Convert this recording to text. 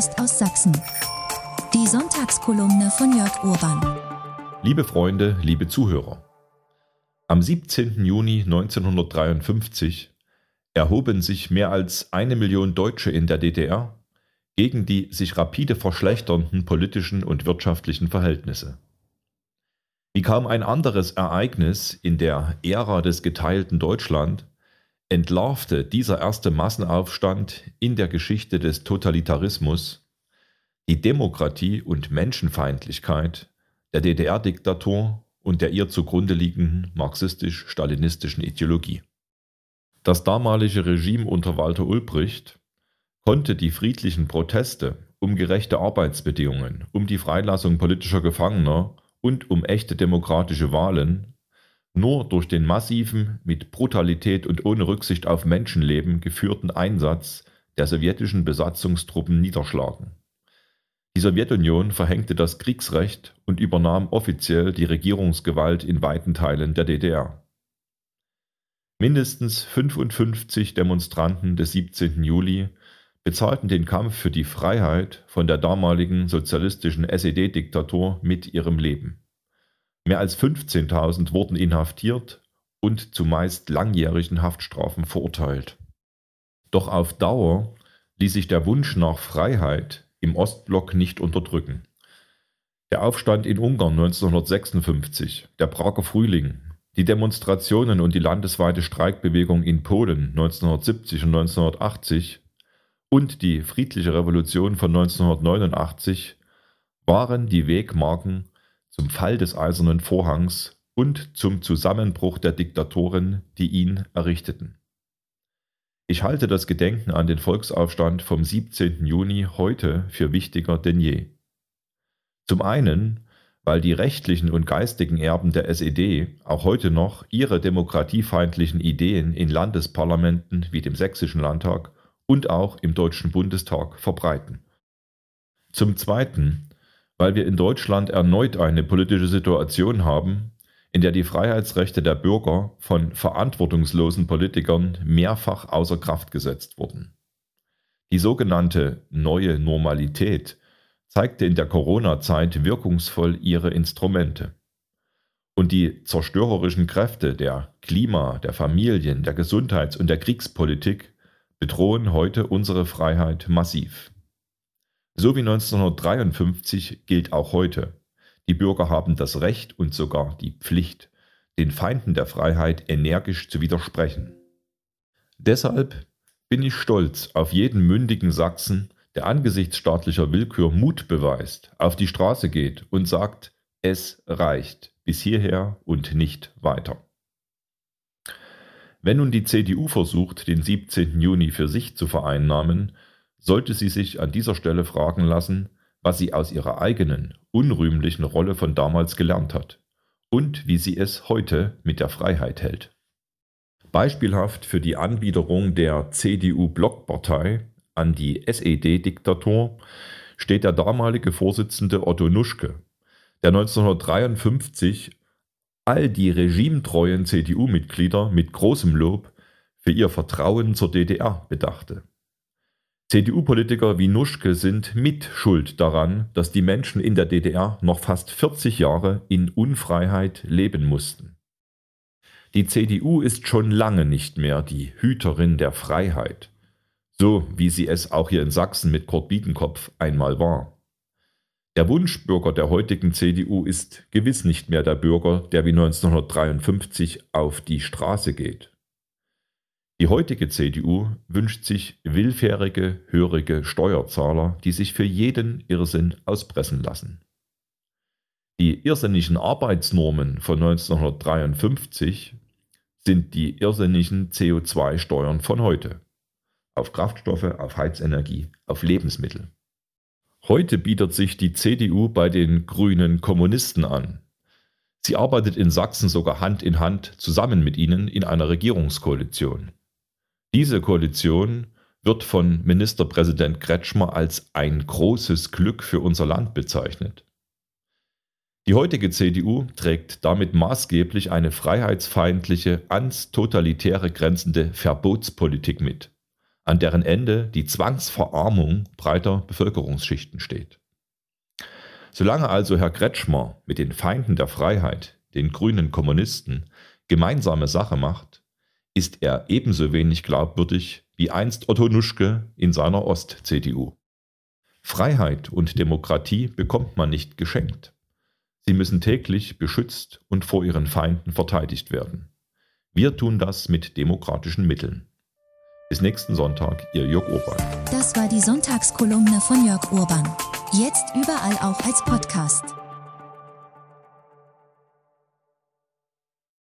Post aus Sachsen. Die Sonntagskolumne von Jörg Urban. Liebe Freunde, liebe Zuhörer. Am 17. Juni 1953 erhoben sich mehr als eine Million Deutsche in der DDR gegen die sich rapide verschlechternden politischen und wirtschaftlichen Verhältnisse. Wie kaum ein anderes Ereignis in der Ära des geteilten Deutschland entlarvte dieser erste Massenaufstand in der Geschichte des Totalitarismus die Demokratie und Menschenfeindlichkeit der DDR-Diktatur und der ihr zugrunde liegenden marxistisch-stalinistischen Ideologie. Das damalige Regime unter Walter Ulbricht konnte die friedlichen Proteste um gerechte Arbeitsbedingungen, um die Freilassung politischer Gefangener und um echte demokratische Wahlen nur durch den massiven, mit Brutalität und ohne Rücksicht auf Menschenleben geführten Einsatz der sowjetischen Besatzungstruppen niederschlagen. Die Sowjetunion verhängte das Kriegsrecht und übernahm offiziell die Regierungsgewalt in weiten Teilen der DDR. Mindestens 55 Demonstranten des 17. Juli bezahlten den Kampf für die Freiheit von der damaligen sozialistischen SED-Diktatur mit ihrem Leben. Mehr als 15.000 wurden inhaftiert und zu meist langjährigen Haftstrafen verurteilt. Doch auf Dauer ließ sich der Wunsch nach Freiheit im Ostblock nicht unterdrücken. Der Aufstand in Ungarn 1956, der Prager Frühling, die Demonstrationen und die landesweite Streikbewegung in Polen 1970 und 1980 und die friedliche Revolution von 1989 waren die Wegmarken zum Fall des Eisernen Vorhangs und zum Zusammenbruch der Diktatoren, die ihn errichteten. Ich halte das Gedenken an den Volksaufstand vom 17. Juni heute für wichtiger denn je. Zum einen, weil die rechtlichen und geistigen Erben der SED auch heute noch ihre demokratiefeindlichen Ideen in Landesparlamenten wie dem Sächsischen Landtag und auch im Deutschen Bundestag verbreiten. Zum Zweiten, weil wir in Deutschland erneut eine politische Situation haben, in der die Freiheitsrechte der Bürger von verantwortungslosen Politikern mehrfach außer Kraft gesetzt wurden. Die sogenannte neue Normalität zeigte in der Corona-Zeit wirkungsvoll ihre Instrumente. Und die zerstörerischen Kräfte der Klima-, der Familien-, der Gesundheits- und der Kriegspolitik bedrohen heute unsere Freiheit massiv. So wie 1953 gilt auch heute, die Bürger haben das Recht und sogar die Pflicht, den Feinden der Freiheit energisch zu widersprechen. Deshalb bin ich stolz auf jeden mündigen Sachsen, der angesichts staatlicher Willkür Mut beweist, auf die Straße geht und sagt, es reicht bis hierher und nicht weiter. Wenn nun die CDU versucht, den 17. Juni für sich zu vereinnahmen, sollte sie sich an dieser Stelle fragen lassen, was sie aus ihrer eigenen, unrühmlichen Rolle von damals gelernt hat und wie sie es heute mit der Freiheit hält. Beispielhaft für die Anbiederung der CDU-Blockpartei an die SED-Diktatur steht der damalige Vorsitzende Otto Nuschke, der 1953 all die regimetreuen CDU-Mitglieder mit großem Lob für ihr Vertrauen zur DDR bedachte. CDU-Politiker wie Nuschke sind mitschuld daran, dass die Menschen in der DDR noch fast 40 Jahre in Unfreiheit leben mussten. Die CDU ist schon lange nicht mehr die Hüterin der Freiheit, so wie sie es auch hier in Sachsen mit Kurt Biedenkopf einmal war. Der Wunschbürger der heutigen CDU ist gewiss nicht mehr der Bürger, der wie 1953 auf die Straße geht. Die heutige CDU wünscht sich willfährige, hörige Steuerzahler, die sich für jeden Irrsinn auspressen lassen. Die irrsinnigen Arbeitsnormen von 1953 sind die irrsinnigen CO2-Steuern von heute. Auf Kraftstoffe, auf Heizenergie, auf Lebensmittel. Heute bietet sich die CDU bei den grünen Kommunisten an. Sie arbeitet in Sachsen sogar Hand in Hand zusammen mit ihnen in einer Regierungskoalition. Diese Koalition wird von Ministerpräsident Kretschmer als ein großes Glück für unser Land bezeichnet. Die heutige CDU trägt damit maßgeblich eine freiheitsfeindliche, ans Totalitäre grenzende Verbotspolitik mit, an deren Ende die Zwangsverarmung breiter Bevölkerungsschichten steht. Solange also Herr Kretschmer mit den Feinden der Freiheit, den grünen Kommunisten, gemeinsame Sache macht, ist er ebenso wenig glaubwürdig wie einst Otto Nuschke in seiner Ost-CDU. Freiheit und Demokratie bekommt man nicht geschenkt. Sie müssen täglich beschützt und vor ihren Feinden verteidigt werden. Wir tun das mit demokratischen Mitteln. Bis nächsten Sonntag, Ihr Jörg Urban. Das war die Sonntagskolumne von Jörg Urban. Jetzt überall auch als Podcast.